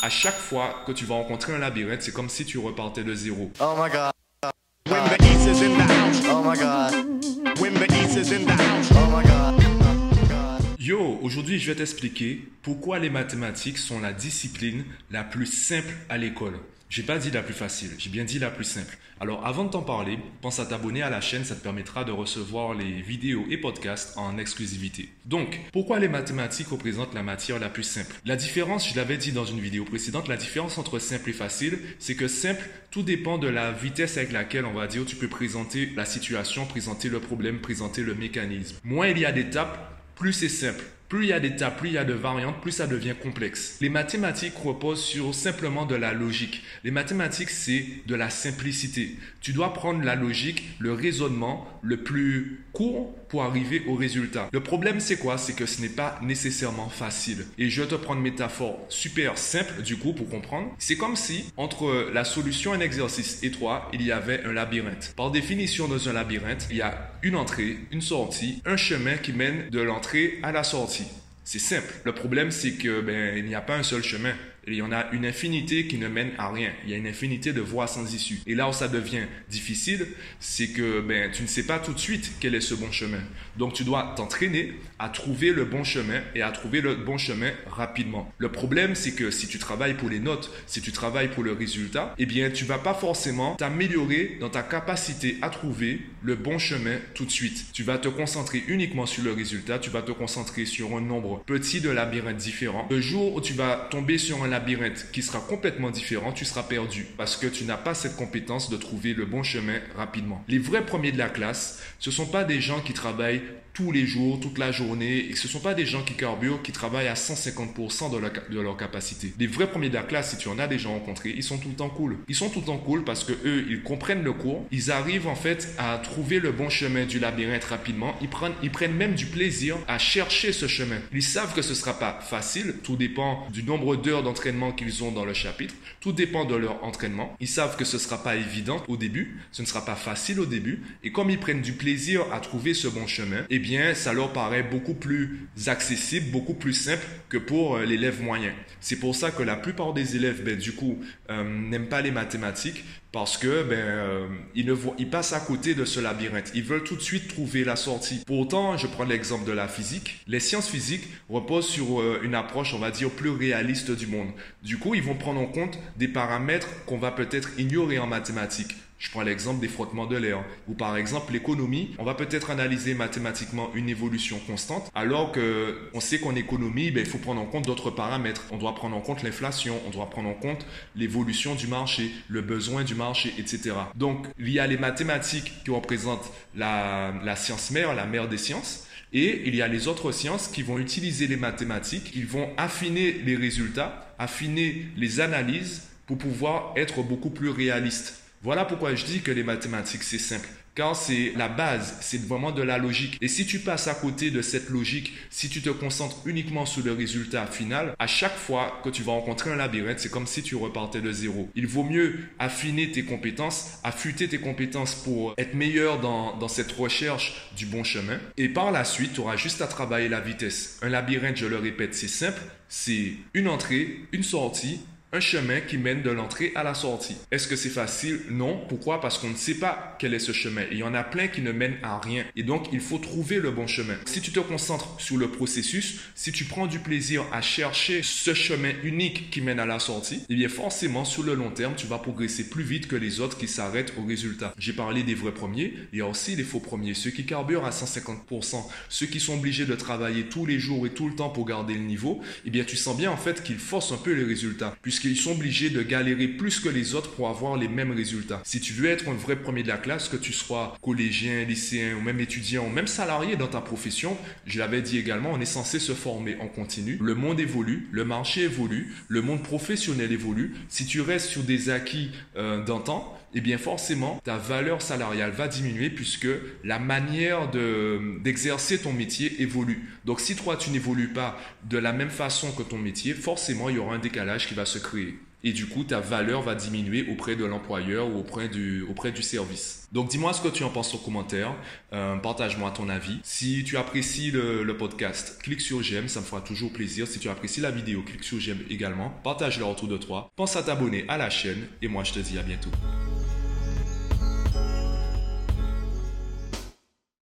À chaque fois que tu vas rencontrer un labyrinthe, c'est comme si tu repartais de zéro. Oh my god. When the east is in the house. Oh my god. When the east is in the house. Oh my god. Yo, aujourd'hui je vais t'expliquer pourquoi les mathématiques sont la discipline la plus simple à l'école. J'ai pas dit la plus facile, j'ai bien dit la plus simple. Alors avant de t'en parler, pense à t'abonner à la chaîne, ça te permettra de recevoir les vidéos et podcasts en exclusivité. Donc, pourquoi les mathématiques représentent la matière la plus simple? La différence, je l'avais dit dans une vidéo précédente, la différence entre simple et facile, c'est que simple, tout dépend de la vitesse avec laquelle, on va dire, tu peux présenter la situation, présenter le problème, présenter le mécanisme. Moins il y a d'étapes, plus c'est simple. Plus il y a d'étapes, plus il y a de variantes, plus ça devient complexe. Les mathématiques reposent sur simplement de la logique. Les mathématiques, c'est de la simplicité. Tu dois prendre la logique, le raisonnement le plus court pour arriver au résultat. Le problème, c'est quoi? C'est que ce n'est pas nécessairement facile. Et je vais te prendre une métaphore super simple, du coup, pour comprendre. C'est comme si, entre la solution et un exercice étroit, il y avait un labyrinthe. Par définition, dans un labyrinthe, il y a une entrée, une sortie, un chemin qui mène de l'entrée à la sortie. C'est simple. Le problème, c'est que ben, il n'y a pas un seul chemin. Il y en a une infinité qui ne mène à rien. Il y a une infinité de voies sans issue. Et là où ça devient difficile, c'est que ben, tu ne sais pas tout de suite quel est ce bon chemin. Donc tu dois t'entraîner à trouver le bon chemin et à trouver le bon chemin rapidement. Le problème, c'est que si tu travailles pour les notes, si tu travailles pour le résultat, eh bien, tu vas pas forcément t'améliorer dans ta capacité à trouver le bon chemin tout de suite. Tu vas te concentrer uniquement sur le résultat. Tu vas te concentrer sur un nombre petit de labyrinthes différents. Le jour où tu vas tomber sur un labyrinthe qui sera complètement différent, tu seras perdu parce que tu n'as pas cette compétence de trouver le bon chemin rapidement. Les vrais premiers de la classe, ce sont pas des gens qui travaillent tous les jours, toute la journée, et ce ne sont pas des gens qui carburent, qui travaillent à 150% de leur, capacité. Les vrais premiers de la classe, si tu en as déjà rencontrés, ils sont tout le temps cool. Ils sont tout le temps cool parce que eux, ils comprennent le cours, ils arrivent en fait à trouver le bon chemin du labyrinthe rapidement, ils prennent, ils prennent même du plaisir à chercher ce chemin. Ils savent que ce sera pas facile, tout dépend du nombre d'heures d'entraînement qu'ils ont dans le chapitre, tout dépend de leur entraînement. Ils savent que ce sera pas évident au début, ce ne sera pas facile au début, et comme ils prennent du plaisir à trouver ce bon chemin, eh bien ça leur paraît beaucoup plus accessible, beaucoup plus simple que pour euh, l'élève moyen. C'est pour ça que la plupart des élèves, ben, du coup, euh, n'aiment pas les mathématiques parce que ben euh, ils ne voient, ils passent à côté de ce labyrinthe. Ils veulent tout de suite trouver la sortie. Pourtant, je prends l'exemple de la physique. Les sciences physiques reposent sur une approche, on va dire, plus réaliste du monde. Du coup, ils vont prendre en compte des paramètres qu'on va peut-être ignorer en mathématiques. Je prends l'exemple des frottements de l'air. Ou par exemple l'économie, on va peut-être analyser mathématiquement une évolution constante, alors que on sait qu'en économie, ben, il faut prendre en compte d'autres paramètres. On doit prendre en compte l'inflation, on doit prendre en compte l'évolution du marché, le besoin du marché, etc. Donc il y a les mathématiques qui représentent la, la science mère, la mère des sciences. Et il y a les autres sciences qui vont utiliser les mathématiques, ils vont affiner les résultats, affiner les analyses pour pouvoir être beaucoup plus réalistes. Voilà pourquoi je dis que les mathématiques, c'est simple. Car c'est la base, c'est vraiment de la logique. Et si tu passes à côté de cette logique, si tu te concentres uniquement sur le résultat final, à chaque fois que tu vas rencontrer un labyrinthe, c'est comme si tu repartais de zéro. Il vaut mieux affiner tes compétences, affûter tes compétences pour être meilleur dans, cette recherche du bon chemin. Et par la suite, tu auras juste à travailler la vitesse. Un labyrinthe, je le répète, c'est simple. C'est une entrée, une sortie, un chemin qui mène de l'entrée à la sortie. Est-ce que c'est facile? Non. Pourquoi? Parce qu'on ne sait pas quel est ce chemin. il y en a plein qui ne mènent à rien. Et donc, il faut trouver le bon chemin. Si tu te concentres sur le processus, si tu prends du plaisir à chercher ce chemin unique qui mène à la sortie, eh bien forcément, sur le long terme, tu vas progresser plus vite que les autres qui s'arrêtent au résultat. J'ai parlé des vrais premiers. Il y a aussi les faux premiers. Ceux qui carburent à 150%, ceux qui sont obligés de travailler tous les jours et tout le temps pour garder le niveau, eh bien tu sens bien en fait qu'ils forcent un peu les résultats qu'ils sont obligés de galérer plus que les autres pour avoir les mêmes résultats. Si tu veux être un vrai premier de la classe, que tu sois collégien, lycéen ou même étudiant ou même salarié dans ta profession, je l'avais dit également, on est censé se former en continu. Le monde évolue, le marché évolue, le monde professionnel évolue. Si tu restes sur des acquis euh, d'antan, eh bien forcément, ta valeur salariale va diminuer puisque la manière d'exercer ton métier évolue. Donc si toi, tu n'évolues pas de la même façon que ton métier, forcément, il y aura un décalage qui va se créer. et du coup ta valeur va diminuer auprès de l'employeur ou auprès du, service. Donc dis-moi ce que tu en penses en commentaire, euh, partage-moi ton avis. Si tu apprécies le, le, podcast, clique sur j'aime, ça me fera toujours plaisir. Si tu apprécies la vidéo, clique sur j'aime également, partage-le autour de toi. Pense à t'abonner à la chaîne et moi je te dis à bientôt.